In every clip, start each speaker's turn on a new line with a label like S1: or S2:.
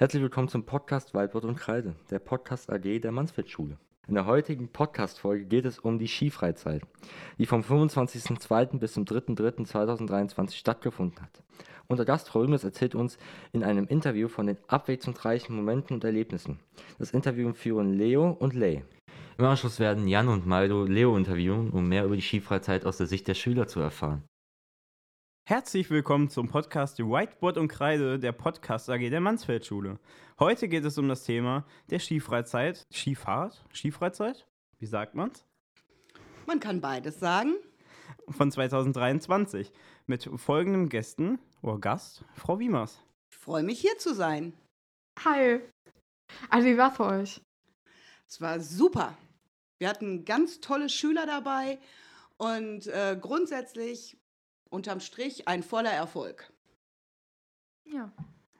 S1: Herzlich willkommen zum Podcast Waldwort und Kreide, der Podcast AG der Mansfeldschule. In der heutigen Podcast-Folge geht es um die Skifreizeit, die vom 25.02. bis zum 3.03.2023 stattgefunden hat. Unser Gast Rümes erzählt uns in einem Interview von den abwechslungsreichen Momenten und Erlebnissen. Das Interview führen Leo und Lay. Im Anschluss werden Jan und Maldo Leo interviewen, um mehr über die Skifreizeit aus der Sicht der Schüler zu erfahren.
S2: Herzlich willkommen zum Podcast Whiteboard und Kreide der Podcast AG der Mansfeldschule. Heute geht es um das Thema der Skifreizeit, Skifahrt, Skifreizeit, wie sagt man's?
S3: Man kann beides sagen.
S2: Von 2023 mit folgenden Gästen oder Gast, Frau Wiemers.
S3: Ich freue mich hier zu sein.
S4: Hi. Also wie war's für euch?
S3: Es war super. Wir hatten ganz tolle Schüler dabei und äh, grundsätzlich unterm Strich ein voller Erfolg.
S4: Ja.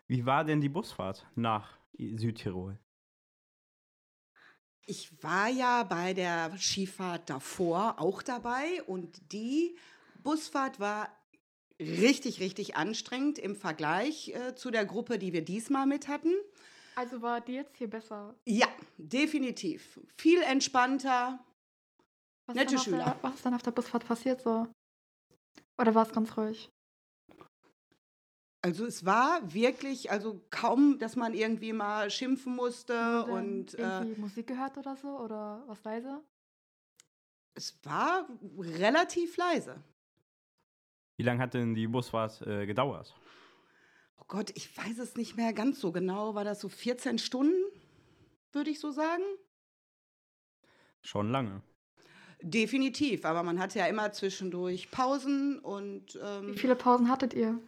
S2: Wie war denn die Busfahrt nach Südtirol?
S3: Ich war ja bei der Skifahrt davor auch dabei und die Busfahrt war richtig, richtig anstrengend im Vergleich äh, zu der Gruppe, die wir diesmal mit hatten.
S4: Also war die jetzt hier besser?
S3: Ja, definitiv. Viel entspannter.
S4: Was
S3: Nette
S4: ist dann auf
S3: Schüler.
S4: Der, was ist dann auf der Busfahrt passiert so? Oder war es ganz ruhig?
S3: Also es war wirklich, also kaum, dass man irgendwie mal schimpfen musste und äh,
S4: irgendwie Musik gehört oder so? Oder was leise?
S3: es war relativ leise.
S2: Wie lange hat denn die Busfahrt äh, gedauert?
S3: Oh Gott, ich weiß es nicht mehr ganz so genau. War das so 14 Stunden, würde ich so sagen?
S2: Schon lange.
S3: Definitiv, aber man hatte ja immer zwischendurch Pausen und
S4: Wie
S3: ähm,
S4: viele Pausen hattet ihr?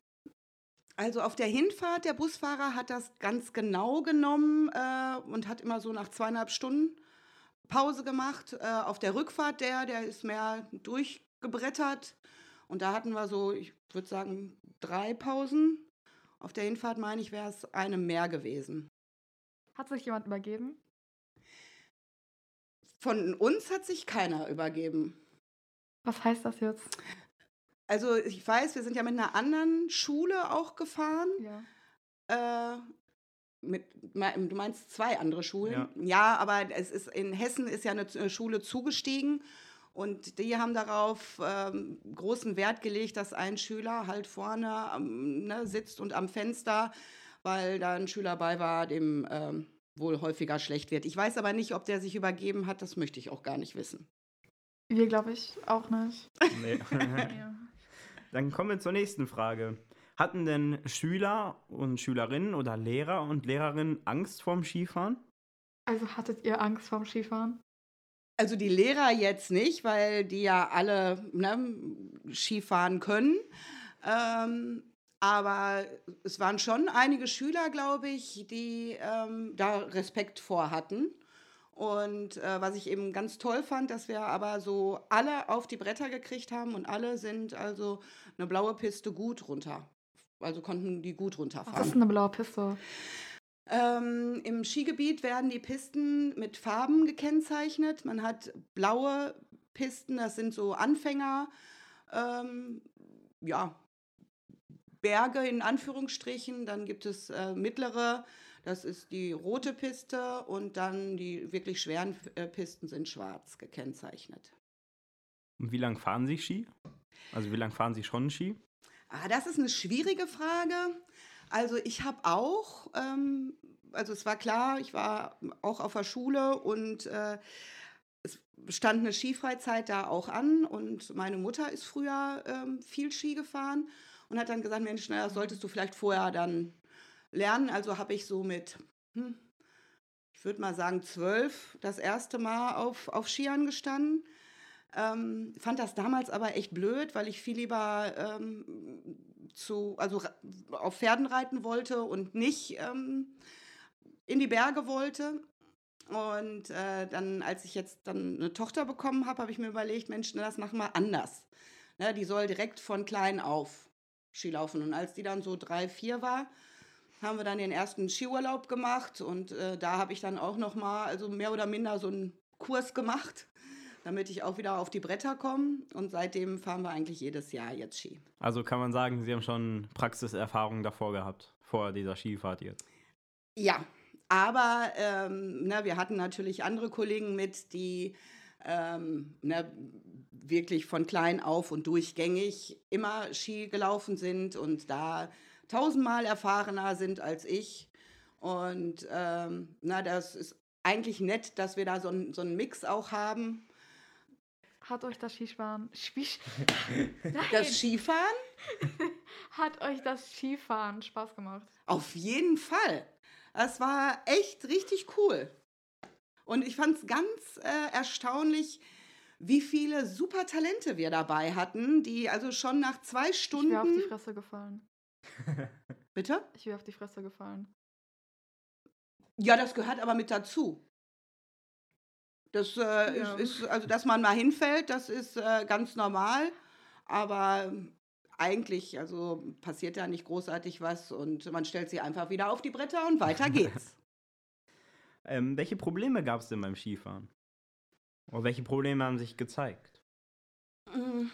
S3: also auf der Hinfahrt, der Busfahrer hat das ganz genau genommen äh, und hat immer so nach zweieinhalb Stunden Pause gemacht. Äh, auf der Rückfahrt, der, der ist mehr durchgebrettert und da hatten wir so, ich würde sagen, drei Pausen. Auf der Hinfahrt, meine ich, wäre es eine mehr gewesen.
S4: Hat sich jemand übergeben?
S3: Von uns hat sich keiner übergeben.
S4: Was heißt das jetzt?
S3: Also ich weiß, wir sind ja mit einer anderen Schule auch gefahren.
S4: Ja.
S3: Äh, mit, du meinst zwei andere Schulen?
S2: Ja.
S3: Ja, aber es ist in Hessen ist ja eine Z- Schule zugestiegen und die haben darauf ähm, großen Wert gelegt, dass ein Schüler halt vorne am, ne, sitzt und am Fenster, weil da ein Schüler bei war, dem ähm, wohl häufiger schlecht wird. Ich weiß aber nicht, ob der sich übergeben hat, das möchte ich auch gar nicht wissen.
S4: Wir glaube ich auch nicht.
S2: Nee.
S4: ja.
S2: Dann kommen wir zur nächsten Frage. Hatten denn Schüler und Schülerinnen oder Lehrer und Lehrerinnen Angst vorm Skifahren?
S4: Also hattet ihr Angst vorm Skifahren?
S3: Also die Lehrer jetzt nicht, weil die ja alle ne, Skifahren können. Ähm, aber es waren schon einige Schüler, glaube ich, die ähm, da Respekt vor hatten. Und äh, was ich eben ganz toll fand, dass wir aber so alle auf die Bretter gekriegt haben und alle sind also eine blaue Piste gut runter. Also konnten die gut
S4: Was
S3: runterfahren.
S4: ist eine blaue Piste?
S3: Ähm, Im Skigebiet werden die Pisten mit Farben gekennzeichnet. Man hat blaue Pisten, das sind so Anfänger, ähm, ja, Berge in Anführungsstrichen. Dann gibt es äh, mittlere, das ist die rote Piste und dann die wirklich schweren äh, Pisten sind schwarz gekennzeichnet.
S2: Und wie lange fahren Sie Ski? Also wie lange fahren Sie schon Ski?
S3: Ah, das ist eine schwierige Frage. Also ich habe auch, ähm, also es war klar, ich war auch auf der Schule und äh, es stand eine Skifreizeit da auch an und meine Mutter ist früher ähm, viel Ski gefahren und hat dann gesagt, Mensch, na, das solltest du vielleicht vorher dann lernen. Also habe ich so mit, hm, ich würde mal sagen, zwölf das erste Mal auf, auf Skiern gestanden. Ähm, fand das damals aber echt blöd, weil ich viel lieber ähm, zu, also auf Pferden reiten wollte und nicht ähm, in die Berge wollte. Und äh, dann, als ich jetzt dann eine Tochter bekommen habe, habe ich mir überlegt, Mensch, na, das machen wir anders. Ne, die soll direkt von klein auf Ski laufen. Und als die dann so drei, vier war, haben wir dann den ersten Skiurlaub gemacht. Und äh, da habe ich dann auch noch mal, also mehr oder minder so einen Kurs gemacht, damit ich auch wieder auf die Bretter komme. Und seitdem fahren wir eigentlich jedes Jahr jetzt Ski.
S2: Also kann man sagen, Sie haben schon Praxiserfahrung davor gehabt, vor dieser Skifahrt jetzt.
S3: Ja, aber ähm, ne, wir hatten natürlich andere Kollegen mit, die ähm, ne, wirklich von klein auf und durchgängig immer Ski gelaufen sind und da tausendmal erfahrener sind als ich. Und ähm, na, das ist eigentlich nett, dass wir da so, ein, so einen Mix auch haben.
S4: Hat euch das Skifahren. Spisch
S3: Das Skifahren?
S4: Hat euch das Skifahren Spaß gemacht?
S3: Auf jeden Fall. Es war echt richtig cool. Und ich fand es ganz äh, erstaunlich, wie viele super Talente wir dabei hatten, die also schon nach zwei
S4: Ich wäre auf die
S3: Stunden.
S4: Fresse gefallen.
S3: Bitte?
S4: Ich wäre auf die Fresse gefallen.
S3: Ja, das gehört aber mit dazu. Das äh,
S4: Ja.
S3: ist, ist, also dass man mal hinfällt, das ist äh, ganz normal. Aber eigentlich, also passiert da nicht großartig was und man stellt sie einfach wieder auf die Bretter und weiter geht's.
S2: Ähm, welche Probleme gab es denn beim Skifahren? Oder welche Probleme haben sich gezeigt?
S3: Mm.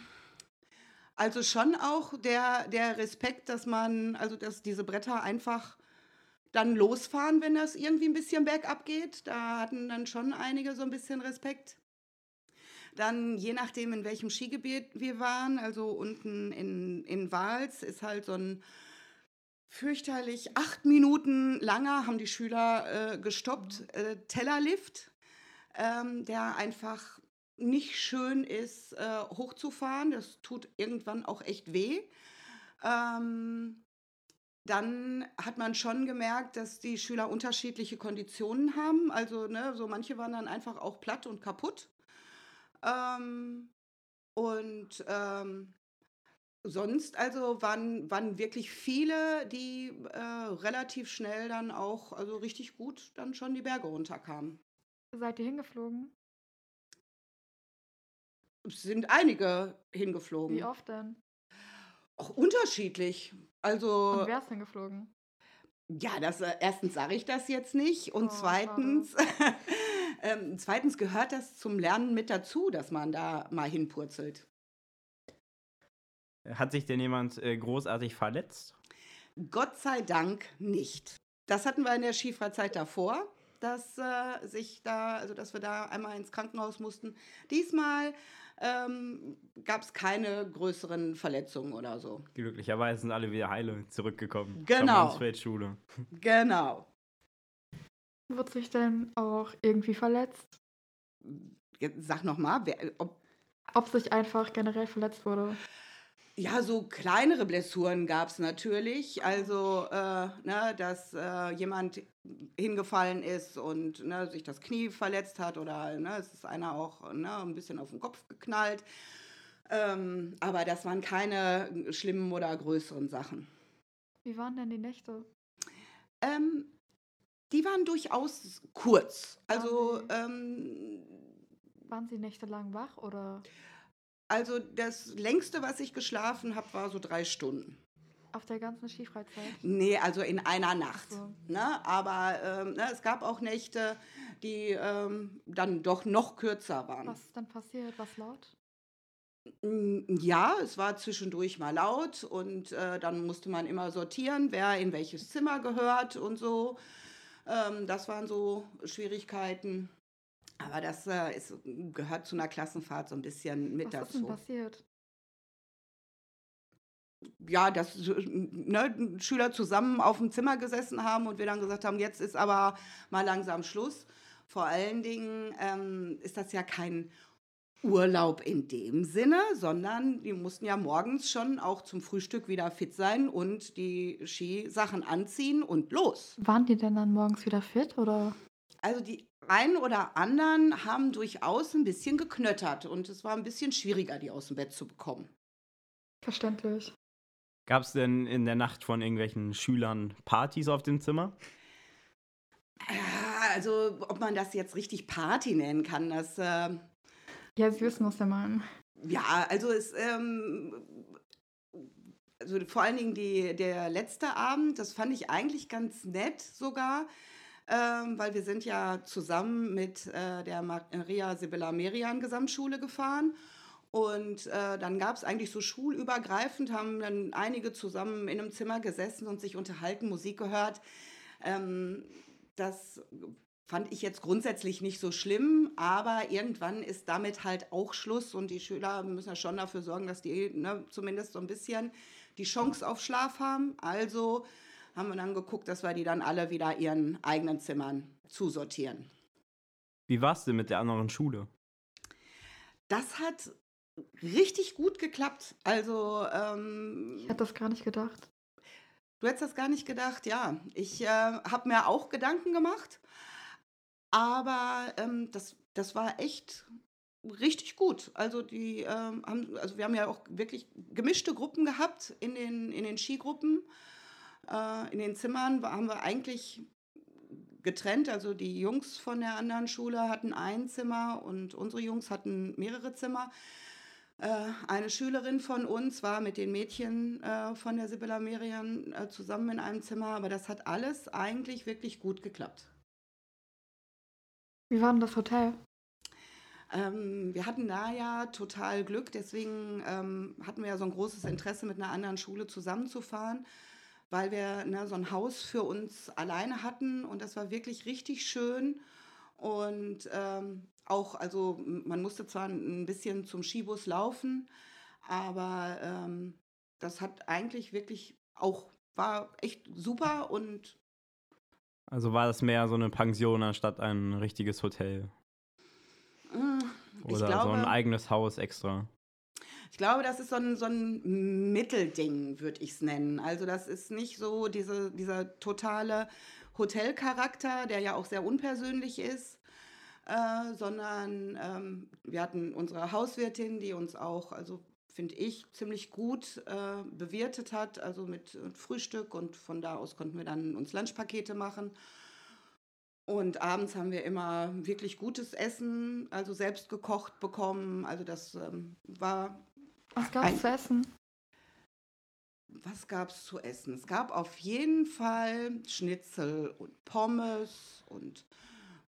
S3: Also schon auch der, der Respekt, dass man, also dass diese Bretter einfach dann losfahren, wenn das irgendwie ein bisschen bergab geht. Da hatten dann schon einige so ein bisschen Respekt. Dann je nachdem, in welchem Skigebiet wir waren, also unten in, in Wals ist halt so ein fürchterlich acht Minuten langer, haben die Schüler äh, gestoppt, äh, Tellerlift, ähm, der einfach nicht schön ist, äh, hochzufahren. Das tut irgendwann auch echt weh. Ähm, dann hat man schon gemerkt, dass die Schüler unterschiedliche Konditionen haben. Also, ne, so manche waren dann einfach auch platt und kaputt. Ähm, und ähm, sonst also waren, waren wirklich viele, die äh, relativ schnell dann auch, also richtig gut dann schon die Berge runterkamen.
S4: Seid ihr hingeflogen?
S3: Es sind einige hingeflogen.
S4: Wie oft denn?
S3: Auch unterschiedlich. Also,
S4: Und wer ist hingeflogen?
S3: ja, das, äh, erstens sage ich das jetzt nicht und
S4: Oh,
S3: zweitens, ähm, zweitens gehört das zum Lernen mit dazu, dass man da mal hinpurzelt.
S2: Hat sich denn jemand äh, großartig verletzt?
S3: Gott sei Dank nicht. Das hatten wir in der Skifreizeit davor, dass äh, sich da, also dass wir da einmal ins Krankenhaus mussten. Diesmal ähm, gab es keine größeren Verletzungen oder so.
S2: Glücklicherweise sind alle wieder heile zurückgekommen.
S3: Genau.
S2: Zur Mansfeldschule.
S3: Genau.
S4: Wurde sich denn auch irgendwie verletzt?
S3: Jetzt sag noch mal, wer, ob
S4: Ob sich einfach generell verletzt wurde?
S3: Ja, so kleinere Blessuren gab es natürlich. Also, äh, ne, dass äh, jemand hingefallen ist und ne, sich das Knie verletzt hat oder ne, es ist einer auch ne, ein bisschen auf den Kopf geknallt. Ähm, aber das waren keine schlimmen oder größeren Sachen.
S4: Wie waren denn die Nächte?
S3: Ähm, die waren durchaus kurz. Also,
S4: Okay.
S3: ähm,
S4: Waren sie nächtelang wach oder
S3: also das längste, was ich geschlafen habe, war so drei Stunden.
S4: auf der ganzen Skifreizeit?
S3: Nee, also in einer Nacht.
S4: so.
S3: Ne? Aber ähm, ne, es gab auch Nächte, die ähm, dann doch noch kürzer waren.
S4: Was ist denn passiert? Was laut?
S3: Ja, es war zwischendurch mal laut und äh, dann musste man immer sortieren, wer in welches Zimmer gehört und so. Ähm, das waren so Schwierigkeiten. Aber das äh, ist, gehört zu einer Klassenfahrt so ein bisschen mit
S4: Was ist denn
S3: dazu.
S4: passiert?
S3: ja, dass ne, Schüler zusammen auf dem Zimmer gesessen haben und wir dann gesagt haben, jetzt ist aber mal langsam Schluss. Vor allen Dingen ähm, ist das ja kein Urlaub in dem Sinne, sondern die mussten ja morgens schon auch zum Frühstück wieder fit sein und die Skisachen anziehen und los.
S4: Waren die denn dann morgens wieder fit oder?
S3: Also die einen oder anderen haben durchaus ein bisschen geknöttert und es war ein bisschen schwieriger, die aus dem Bett zu bekommen.
S4: Verständlich.
S2: Gab es denn in der Nacht von irgendwelchen Schülern Partys auf dem Zimmer?
S3: Ja, Also ob man das jetzt richtig Party nennen kann, das... Äh,
S4: Ja, Sie wissen, was wir meinen.
S3: Ja, also es, ähm, also vor allen Dingen die, der letzte Abend, das fand ich eigentlich ganz nett sogar, ähm, weil wir sind ja zusammen mit äh, der Maria Sibylla Merian Gesamtschule gefahren. Und äh, dann gab es eigentlich so schulübergreifend, haben dann einige zusammen in einem Zimmer gesessen und sich unterhalten, Musik gehört. Ähm, das fand ich jetzt grundsätzlich nicht so schlimm, aber irgendwann ist damit halt auch Schluss und die Schüler müssen ja schon dafür sorgen, dass die ne, zumindest so ein bisschen die Chance auf Schlaf haben. Also haben wir dann geguckt, dass wir die dann alle wieder ihren eigenen Zimmern zusortieren.
S2: Wie war es denn mit der anderen Schule?
S3: Das hat richtig gut geklappt. Also ähm,
S4: Ich hätte das gar nicht gedacht.
S3: Du hättest das gar nicht gedacht, ja. Ich äh, habe mir auch Gedanken gemacht, aber ähm, das, das war echt richtig gut. Also die ähm, haben, also wir haben ja auch wirklich gemischte Gruppen gehabt in den, in den Skigruppen. Äh, in den Zimmern haben wir eigentlich getrennt. Also die Jungs von der anderen Schule hatten ein Zimmer und unsere Jungs hatten mehrere Zimmer. Äh, eine Schülerin von uns war mit den Mädchen äh, von der Sibylla Merian äh, zusammen in einem Zimmer, aber das hat alles eigentlich wirklich gut geklappt.
S4: Wie war denn das Hotel?
S3: Ähm, wir hatten da ja total Glück, deswegen ähm, hatten wir ja so ein großes Interesse, mit einer anderen Schule zusammenzufahren, weil wir ne, so ein Haus für uns alleine hatten und das war wirklich richtig schön. Und ähm, auch, also man musste zwar ein bisschen zum Skibus laufen, aber ähm, das hat eigentlich wirklich auch, war echt super und
S2: Also war das mehr so eine Pension anstatt ein richtiges Hotel?
S3: äh,
S2: Oder so
S3: glaube,
S2: ein eigenes Haus extra?
S3: Ich glaube, das ist so ein, so ein Mittelding, würde ich es nennen. Also das ist nicht so diese, dieser totale Hotelcharakter, der ja auch sehr unpersönlich ist, äh, sondern ähm, wir hatten unsere Hauswirtin, die uns auch, also finde ich, ziemlich gut äh, bewirtet hat, also mit Frühstück und von da aus konnten wir dann uns Lunchpakete machen. Und abends haben wir immer wirklich gutes Essen, also selbst gekocht bekommen. Also das ähm, war
S4: Was gab's
S3: Ein-
S4: zu essen?
S3: was gab es zu essen? Es gab auf jeden Fall Schnitzel und Pommes und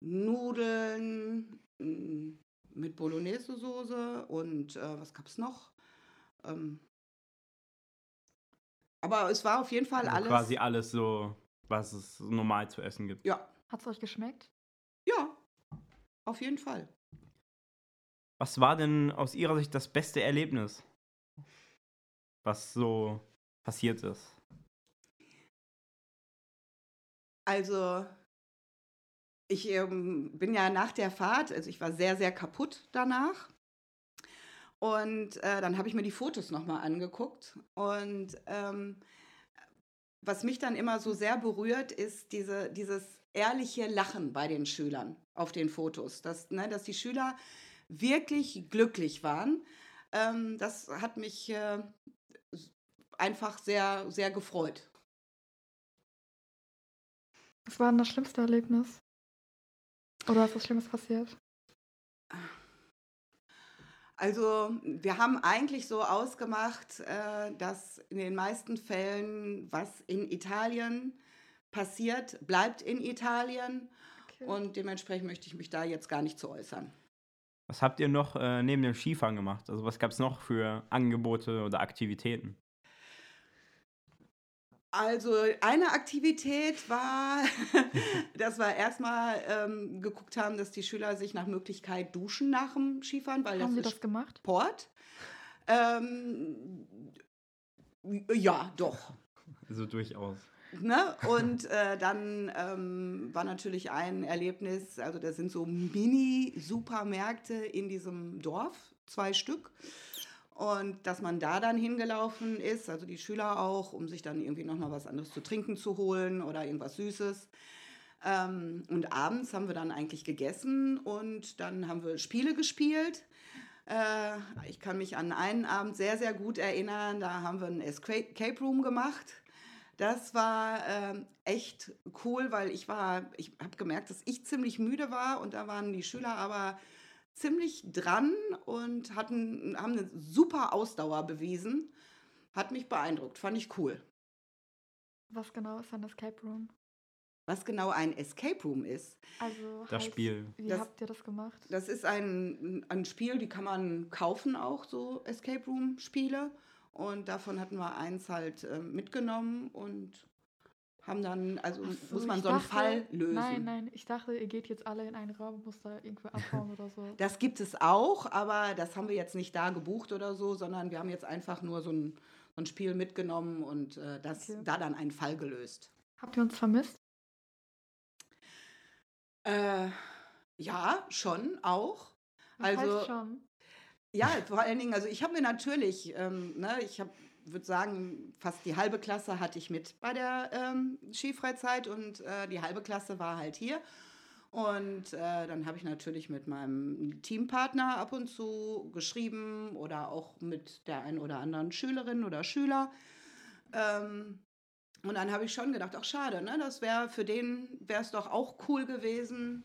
S3: Nudeln mm, mit Bolognese-Soße und äh, was gab es noch? Ähm, aber es war auf jeden Fall
S2: Also
S3: alles.
S2: quasi alles so, was es normal zu essen gibt.
S3: Ja,
S4: Hat's euch geschmeckt?
S3: ja, auf jeden Fall.
S2: Was war denn aus Ihrer Sicht das beste Erlebnis, was so passiert ist?
S3: Also, ich ähm, bin ja nach der Fahrt, also ich war sehr, sehr kaputt danach. Und äh, dann habe ich mir die Fotos nochmal angeguckt. Und ähm, was mich dann immer so sehr berührt, ist diese, dieses ehrliche Lachen bei den Schülern auf den Fotos. Dass, ne, dass die Schüler wirklich glücklich waren. Ähm, das hat mich äh, einfach sehr, sehr gefreut.
S4: Was war denn das schlimmste Erlebnis? Oder ist was Schlimmes passiert?
S3: Also wir haben eigentlich so ausgemacht, äh, dass in den meisten Fällen, was in Italien passiert, bleibt in Italien.
S4: Okay.
S3: Und dementsprechend möchte ich mich da jetzt gar nicht zu äußern.
S2: Was habt ihr noch äh, neben dem Skifahren gemacht? Also was gab es noch für Angebote oder Aktivitäten?
S3: Also eine Aktivität war, dass wir erstmal ähm, geguckt haben, dass die Schüler sich nach Möglichkeit duschen nach dem Skifahren, weil
S4: Haben
S3: das
S4: Sie
S3: ist
S4: das gemacht?
S3: Sport. Ähm, ja, doch.
S2: Also durchaus.
S3: Ne? Und äh, dann ähm, war natürlich ein Erlebnis, also das sind so Mini-Supermärkte in diesem Dorf, zwei Stück. Und dass man da dann hingelaufen ist, also die Schüler auch, um sich dann irgendwie nochmal was anderes zu trinken zu holen oder irgendwas Süßes. Ähm, und abends haben wir dann eigentlich gegessen und dann haben wir Spiele gespielt. Äh, ich kann mich an einen Abend sehr, sehr gut erinnern. Da haben wir ein Escape Room gemacht. Das war ähm, echt cool, weil ich war, ich habe gemerkt, dass ich ziemlich müde war und da waren die Schüler aber ziemlich dran und hatten, haben eine super Ausdauer bewiesen. Hat mich beeindruckt, fand ich cool.
S4: Was genau ist ein Escape Room?
S3: Was genau ein Escape Room ist,
S4: Also
S2: Das
S4: heißt,
S2: Spiel.
S4: Wie
S3: Das-
S4: habt ihr das gemacht?
S3: das ist ein, ein Spiel, die kann man kaufen auch, so Escape Room Spiele. Und davon hatten wir eins halt äh, mitgenommen und haben dann, also
S4: Ach
S3: muss
S4: so,
S3: man so einen
S4: dachte-
S3: Fall lösen.
S4: Nein, nein, ich dachte, ihr geht jetzt alle in einen Raum und müsst da irgendwo abhauen oder so.
S3: Das gibt es auch, aber das haben wir jetzt nicht da gebucht oder so, sondern wir haben jetzt einfach nur so ein, so ein Spiel mitgenommen und äh, das,
S4: Okay.
S3: da dann einen Fall gelöst.
S4: Habt ihr uns vermisst?
S3: Äh, ja, schon auch.
S4: Was
S3: Also-
S4: schon.
S3: Ja, vor allen Dingen, also ich habe mir natürlich, ähm, ne, ich habe, würde sagen, fast die halbe Klasse hatte ich mit bei der ähm, Skifreizeit und äh, die halbe Klasse war halt hier. Und äh, dann habe ich natürlich mit meinem Teampartner ab und zu geschrieben oder auch mit der einen oder anderen Schülerin oder Schüler. Ähm, und dann habe ich schon gedacht, ach schade, ne? Das wäre für den wäre es doch auch cool gewesen.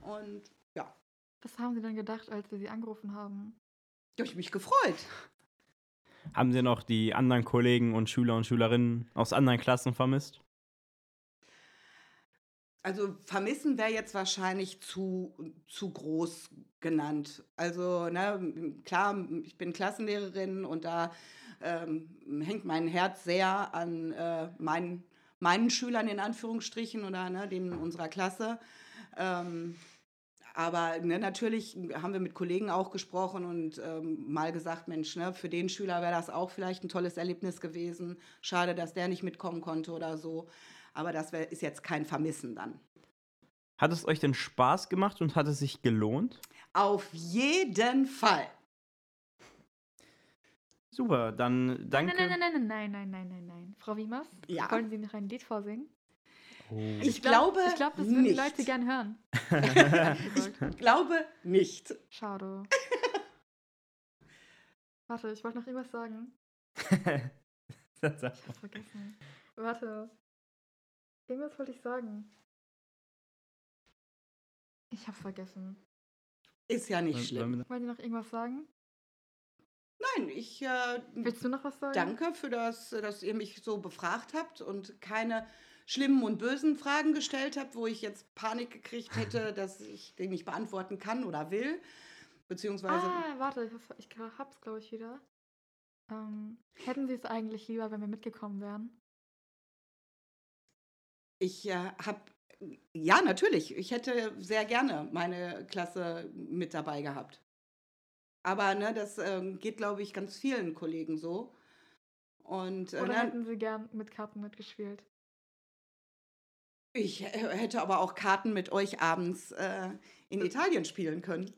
S3: Und ja,
S4: Was haben sie denn gedacht, als wir sie angerufen haben?
S3: habe ich mich gefreut.
S2: Haben Sie noch die anderen Kollegen und Schüler und Schülerinnen aus anderen Klassen vermisst?
S3: Also vermissen wäre jetzt wahrscheinlich zu, zu groß genannt. Also ne, klar, ich bin Klassenlehrerin und da ähm, hängt mein Herz sehr an äh, meinen, meinen Schülern in Anführungsstrichen oder ne, denen unserer Klasse. Ähm, aber ne, natürlich haben wir mit Kollegen auch gesprochen und ähm, mal gesagt, Mensch, ne, für den Schüler wäre das auch vielleicht ein tolles Erlebnis gewesen. Schade, dass der nicht mitkommen konnte oder so. Aber das wär, ist jetzt kein Vermissen dann.
S2: Hat es euch denn Spaß gemacht und hat es sich gelohnt?
S3: Auf jeden Fall.
S2: Super, dann danke.
S4: Nein, nein, nein, nein, nein, nein, nein, nein, nein. Frau Wiemers,
S3: Ja.
S4: wollen Sie noch ein Lied vorsingen?
S2: Oh.
S3: Ich
S4: glaub-
S3: glaube
S4: Ich glaube, das würden die. Leute gern hören.
S3: Ich glaube nicht.
S4: Schade. Warte, ich wollte noch irgendwas sagen.
S2: Das
S4: Ich hab's vergessen. Warte. Irgendwas wollte ich sagen. Ich hab's vergessen.
S3: Ist ja nicht schlimm.
S2: Wollen
S4: Sie noch irgendwas sagen?
S3: Nein, ich äh,
S4: Willst du noch was sagen?
S3: danke für das, dass ihr mich so befragt habt und keine schlimmen und bösen Fragen gestellt habt, wo ich jetzt Panik gekriegt hätte, dass ich den nicht beantworten kann oder will. Beziehungsweise,
S4: Ah, warte, ich hab's, ich hab's glaube ich wieder. Ähm, hätten Sie es eigentlich lieber, wenn wir mitgekommen wären?
S3: ich äh, habe, ja, natürlich, ich hätte sehr gerne meine Klasse mit dabei gehabt. Aber ne, das ähm, geht, glaube ich, ganz vielen Kollegen so. Und äh,
S4: Oder
S3: ne,
S4: hätten Sie gern mit Karten mitgespielt?
S3: Ich äh, hätte aber auch Karten mit euch abends äh, in Italien spielen können.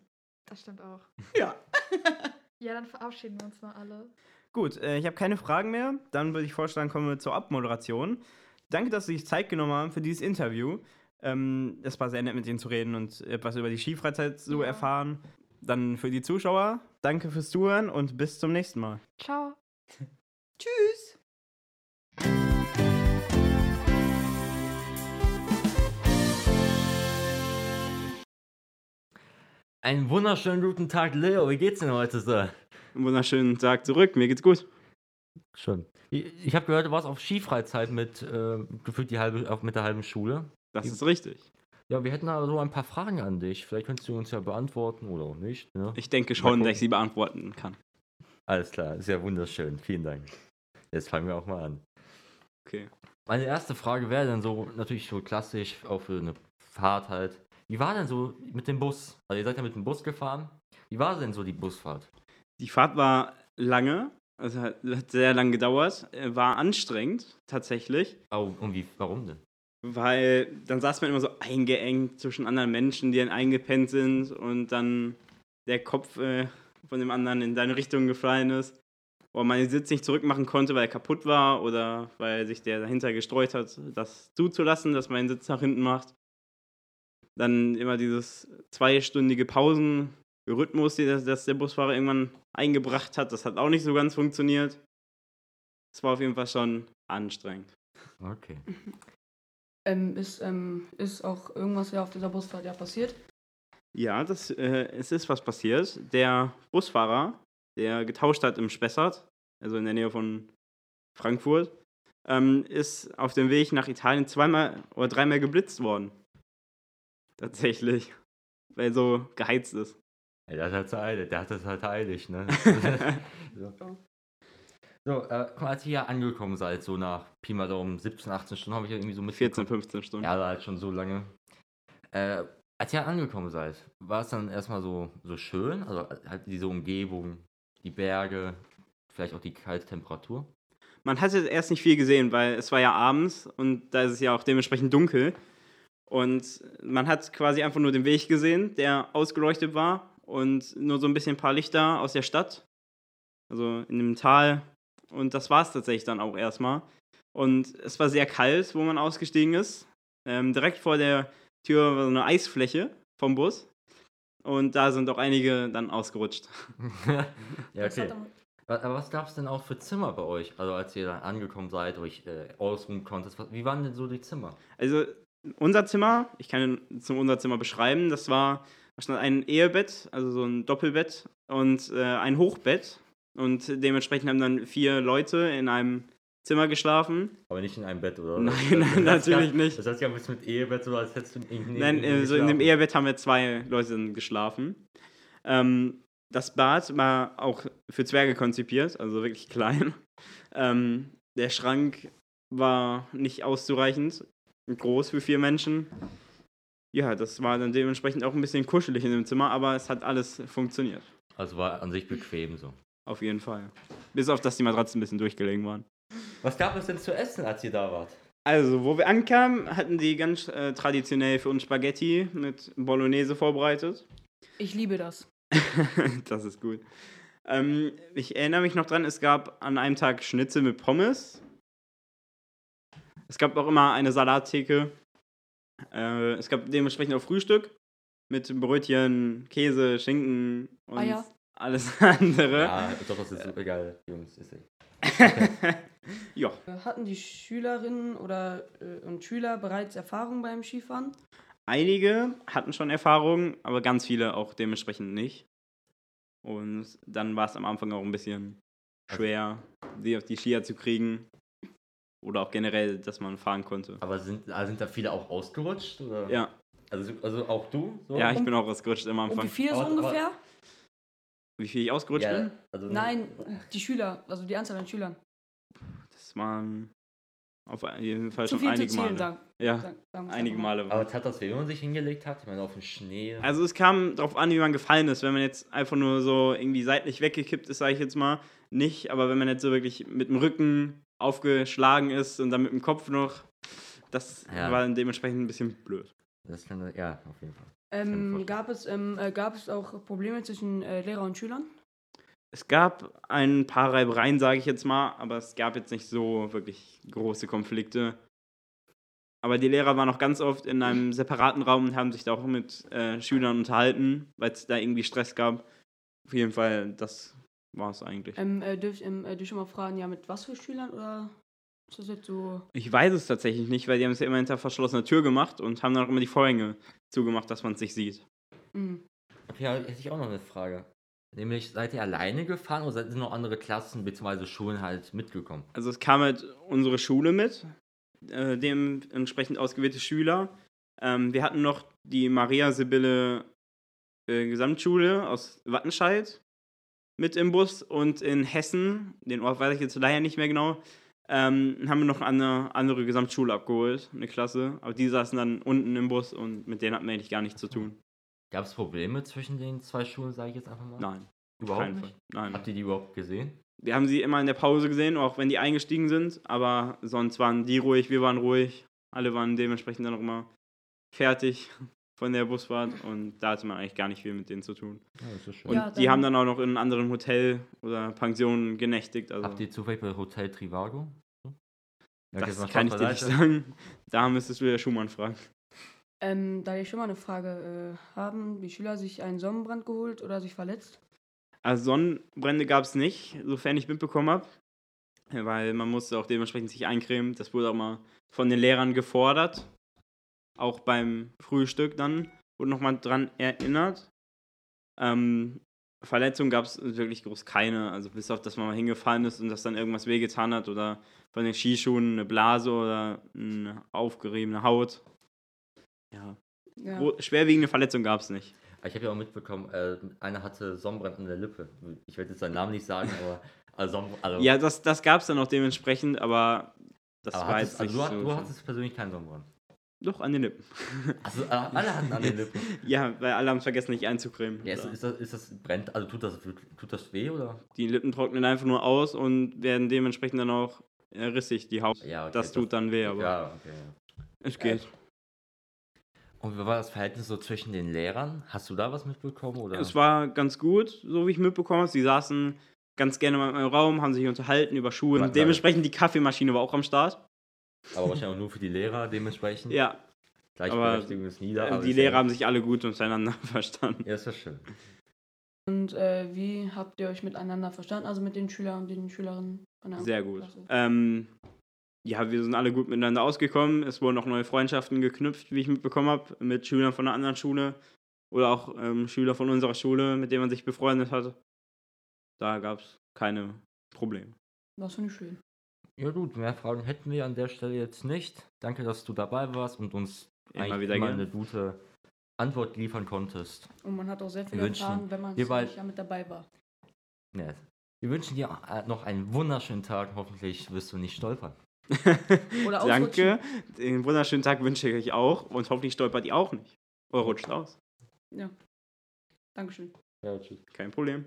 S4: Das stimmt auch.
S3: Ja.
S4: Ja, dann verabschieden wir uns mal alle.
S2: Gut, äh, ich habe keine Fragen mehr. Dann würde ich vorschlagen, kommen wir zur Abmoderation. Danke, dass Sie sich Zeit genommen haben für dieses Interview. Ähm, es war sehr nett, mit Ihnen zu reden und etwas über die Skifreizeit zu
S4: Ja.
S2: erfahren. Dann für die Zuschauer, danke fürs Zuhören und bis zum nächsten Mal.
S4: Ciao.
S3: Tschüss.
S1: Einen wunderschönen guten Tag, Leo. Wie geht's denn heute so?
S2: Einen wunderschönen Tag zurück, mir geht's gut.
S1: Schön. Ich, ich habe gehört, du warst auf Skifreizeit mit äh, gefühlt die halbe, auf, mit der halben Schule.
S2: Das ist richtig.
S1: Ja, wir hätten aber so ein paar Fragen an dich. Vielleicht könntest du uns ja beantworten oder auch nicht. Ne?
S2: Ich denke schon, dass ich sie beantworten kann.
S1: Alles klar, ist ja wunderschön. Vielen Dank. Jetzt fangen wir auch mal an.
S2: Okay.
S1: Meine erste Frage wäre dann so, natürlich so klassisch, auch für eine Fahrt halt. Wie war denn so mit dem Bus? Also ihr seid ja mit dem Bus gefahren. Wie war denn so die Busfahrt?
S2: Die Fahrt war lange, also hat, hat sehr lang gedauert, äh, war anstrengend tatsächlich,
S1: Oh, und wie, warum denn?
S2: weil dann saß man immer so eingeengt zwischen anderen Menschen, die dann eingepennt sind und dann der Kopf äh, von dem anderen in deine Richtung gefallen ist. Oder man den Sitz nicht zurückmachen konnte, weil er kaputt war oder weil sich der dahinter gestreut hat, das zuzulassen, dass man den Sitz nach hinten macht. Dann immer dieses zweistündige Pausen-Rhythmus, das, das der Busfahrer irgendwann eingebracht hat, das hat auch nicht so ganz funktioniert. Es war auf jeden Fall schon anstrengend.
S1: Okay.
S5: Ähm, ist, ähm, ist auch irgendwas ja auf dieser Busfahrt ja passiert?
S2: Ja, das, äh, es ist was passiert. Der Busfahrer, der getauscht hat im Spessart, also in der Nähe von Frankfurt, ähm, ist auf dem Weg nach Italien zweimal oder dreimal geblitzt worden. Tatsächlich. Weil so geheizt ist.
S1: Ja, der hat halt eilig, der hat das halt eilig, ne? so. So, äh, als ihr hier angekommen seid, so nach Pi mal Daumen 17, 18 Stunden, habe ich ja irgendwie so mit
S2: 14, 15 Stunden.
S1: Ja, halt schon so lange. Äh, als ihr angekommen seid, war es dann erstmal so, so schön? Also halt diese Umgebung, die Berge, vielleicht auch die kalte Temperatur?
S2: Man hatte erst nicht viel gesehen, weil es war ja abends und da ist es ja auch dementsprechend dunkel. Und man hat quasi einfach nur den Weg gesehen, der ausgeleuchtet war und nur so ein bisschen ein paar Lichter aus der Stadt, also in dem Tal. Und das war es tatsächlich dann auch erstmal. Und es war sehr kalt, wo man ausgestiegen ist. Ähm, direkt vor der Tür war so eine Eisfläche vom Bus. Und da sind auch einige dann ausgerutscht.
S1: ja, okay. Aber was gab es denn auch für Zimmer bei euch? Also als ihr dann angekommen seid, euch äh, ausruhen konntet, was- wie waren denn so die Zimmer?
S2: Also unser Zimmer, ich kann zum unser Zimmer beschreiben, das war ein Ehebett, also so ein Doppelbett und äh, ein Hochbett. Und dementsprechend haben dann vier Leute in einem Zimmer geschlafen.
S1: Aber nicht in einem Bett, oder?
S2: Nein, nein, natürlich
S1: ja-
S2: nicht.
S1: Das heißt ja ein bisschen mit Ehebett, so als hättest du irgendwie.
S2: Nein, äh, so in dem Ehebett haben wir zwei Leute geschlafen. Ähm, das Bad war auch für Zwerge konzipiert, also wirklich klein. Ähm, der Schrank war nicht auszureichend groß für vier Menschen. Ja, das war dann dementsprechend auch ein bisschen kuschelig in dem Zimmer, aber es hat alles funktioniert.
S1: Also war an sich bequem so.
S2: Auf jeden Fall. Bis auf, dass die Matratzen ein bisschen durchgelegen waren.
S1: Was gab es denn zu essen, als ihr da wart?
S2: Also, wo wir ankamen, hatten die ganz äh, traditionell für uns Spaghetti mit Bolognese vorbereitet.
S5: Ich liebe das.
S2: das ist gut. Ähm, ich erinnere mich noch dran, es gab an einem Tag Schnitzel mit Pommes. Es gab auch immer eine Salattheke. Äh, es gab dementsprechend auch Frühstück mit Brötchen, Käse, Schinken und
S5: Eier.
S2: alles andere.
S1: Ja, doch, das ist super geil, Jungs. Ist
S2: ja.
S5: Äh, Hatten die Schülerinnen oder äh, und Schüler bereits Erfahrung beim Skifahren?
S2: Einige hatten schon Erfahrung, aber ganz viele auch dementsprechend nicht. Und dann war es am Anfang auch ein bisschen schwer, die auf die Skier zu kriegen. Oder auch generell, dass man fahren konnte.
S1: Aber sind, also sind da viele auch ausgerutscht? Oder?
S2: Ja,
S1: Also, also auch du? So?
S2: ja, ich bin auch ausgerutscht am
S5: Und
S2: Anfang.
S5: wie viele so ungefähr?
S2: Wie viel ich ausgerutscht
S1: Ja,
S2: bin?
S1: also
S5: Nein, die Schüler, also die Anzahl an Schülern.
S2: Das waren auf jeden Fall
S5: Zu
S2: schon
S5: viel zu
S2: einige
S5: zählen,
S2: Male.
S5: sagen,
S2: Ja,
S5: sagen wir
S2: einige. Male.
S1: Aber tat das weh, wenn man sich hingelegt hat? Ich meine, auf dem Schnee.
S2: Also es kam darauf an, wie man gefallen ist. Wenn man jetzt einfach nur so irgendwie seitlich weggekippt ist, sage ich jetzt mal, nicht. Aber wenn man jetzt so wirklich mit dem Rücken aufgeschlagen ist und dann mit dem Kopf noch, das
S1: Ja.
S2: war dann dementsprechend ein bisschen blöd.
S1: das kann, ja, auf jeden Fall.
S5: Ähm, gab, es, ähm, äh, gab es auch Probleme zwischen äh, Lehrer und Schülern?
S2: Es gab ein paar Reibereien, sage ich jetzt mal, aber es gab jetzt nicht so wirklich große Konflikte. Aber die Lehrer waren auch ganz oft in einem separaten Raum und haben sich da auch mit äh, Schülern unterhalten, weil es da irgendwie Stress gab. Auf jeden Fall, das war es eigentlich.
S5: Ähm, äh, dürf, ähm, äh, dürf ich mal fragen, ja, mit was für Schülern oder ist das jetzt so?
S2: Ich weiß es tatsächlich nicht, weil die haben es ja immer hinter verschlossener Tür gemacht und haben dann auch immer die Vorhänge zugemacht, dass man es nicht sieht.
S5: Hm.
S1: Okay, da hätte ich auch noch eine Frage. Nämlich, seid ihr alleine gefahren oder sind noch andere Klassen bzw. Schulen halt mitgekommen?
S2: Also es kam halt unsere Schule mit, äh, dementsprechend ausgewählte Schüler. Ähm, wir hatten noch die Maria Sibylle äh, Gesamtschule aus Wattenscheid mit im Bus und in Hessen, den Ort weiß ich jetzt leider nicht mehr genau, ähm, haben wir noch eine andere Gesamtschule abgeholt, eine Klasse. Aber die saßen dann unten im Bus und mit denen hatten wir eigentlich gar nichts zu tun.
S1: Gab es Probleme zwischen den zwei Schulen, sage ich jetzt einfach mal?
S2: Nein,
S1: Überhaupt nicht?
S2: Fall. Nein.
S1: Habt ihr die überhaupt gesehen?
S2: Wir haben sie immer in der Pause gesehen, auch wenn die eingestiegen sind, aber sonst waren die ruhig, wir waren ruhig. Alle waren dementsprechend dann auch immer fertig von der Busfahrt und da hatte man eigentlich gar nicht viel mit denen zu tun.
S1: Ja, das ist schön.
S2: Und
S5: Ja,
S2: die haben dann auch noch in einem anderen Hotel oder Pensionen genächtigt. Also
S1: Habt ihr zufällig bei Hotel Trivago? Hm? Ja,
S2: das kann ich dir nicht sagen. Da müsstest du ja Schumann fragen.
S5: Ähm, da ich schon mal eine Frage, äh, haben die Schüler sich einen Sonnenbrand geholt oder sich verletzt?
S2: Also Sonnenbrände gab es nicht, sofern ich mitbekommen habe. Weil man musste auch dementsprechend sich eincremen. Das wurde auch mal von den Lehrern gefordert. Auch beim Frühstück dann wurde nochmal dran erinnert. Ähm, Verletzungen gab es wirklich groß keine. Also bis auf, dass man mal hingefallen ist und dass dann irgendwas wehgetan hat oder von den Skischuhen eine Blase oder eine aufgeriebene Haut. Ja,
S5: Ja.
S2: schwerwiegende Verletzungen gab es nicht.
S1: Ich habe ja auch mitbekommen, äh, einer hatte Sonnenbrand an der Lippe. Ich werde jetzt seinen Namen nicht sagen, aber Also, also,
S2: Ja, das, das gab es dann auch dementsprechend, aber das
S1: aber
S2: war
S1: hattest,
S2: jetzt
S1: also
S2: nicht
S1: du,
S2: so
S1: du hattest persönlich keinen Sonnenbrand.
S2: Doch, an den Lippen.
S1: Also äh, alle hatten an den Lippen.
S2: Ja, weil alle haben es vergessen, nicht einzucremen.
S1: Ja, ist, ist, das, ist das brennt, also tut das, tut das weh oder?
S2: Die Lippen trocknen einfach nur aus und werden dementsprechend dann auch äh, rissig, die Haut.
S1: Ja, okay,
S2: das tut dann weh, aber
S1: Ja, okay.
S2: es geht.
S1: Und wie war das Verhältnis so zwischen den Lehrern? Hast du da was mitbekommen oder?
S2: Es war ganz gut, so wie ich mitbekommen habe. Sie saßen ganz gerne mal in meinem Raum, haben sich unterhalten über.
S1: Wa- wa-
S2: Dementsprechend die Kaffeemaschine war auch am Start.
S1: Aber wahrscheinlich auch nur für die Lehrer dementsprechend.
S2: Ja,
S1: Gleichberechtigung ist nie da.
S2: die
S1: ist ja-
S2: Lehrer haben sich alle gut untereinander verstanden.
S1: Ja, ist ja schön.
S5: Und äh, wie habt ihr euch miteinander verstanden? Also mit den Schülern und den Schülerinnen von der
S2: Sehr gut. Ähm, ja, wir sind alle gut miteinander ausgekommen. Es wurden auch neue Freundschaften geknüpft, wie ich mitbekommen habe, mit Schülern von einer anderen Schule oder auch ähm, Schüler von unserer Schule, mit denen man sich befreundet hat. Da gab es keine Probleme.
S5: Das finde ich schön.
S1: Ja gut, mehr Fragen hätten wir an der Stelle jetzt nicht. Danke, dass du dabei warst und uns
S2: Immer
S1: eigentlich
S2: wieder
S1: immer
S2: gerne.
S1: eine gute Antwort liefern konntest.
S5: Und man hat auch sehr viel
S1: Wir
S5: erfahren, wenn man ja mit dabei war.
S1: Ja. Wir wünschen dir äh, noch einen wunderschönen Tag. Hoffentlich wirst du nicht stolpern.
S5: Oder
S2: Danke. Den wunderschönen Tag wünsche ich euch auch und hoffentlich stolpert ihr auch nicht. Oder rutscht aus.
S5: Ja. Dankeschön.
S1: Ja, tschüss.
S2: Kein Problem.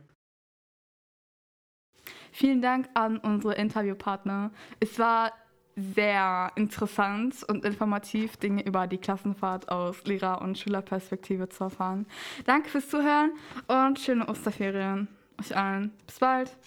S4: Vielen Dank an unsere Interviewpartner. Es war sehr interessant und informativ, Dinge über die Klassenfahrt aus Lehrer- und Schülerperspektive zu erfahren. Danke fürs Zuhören und schöne Osterferien euch allen. Bis bald.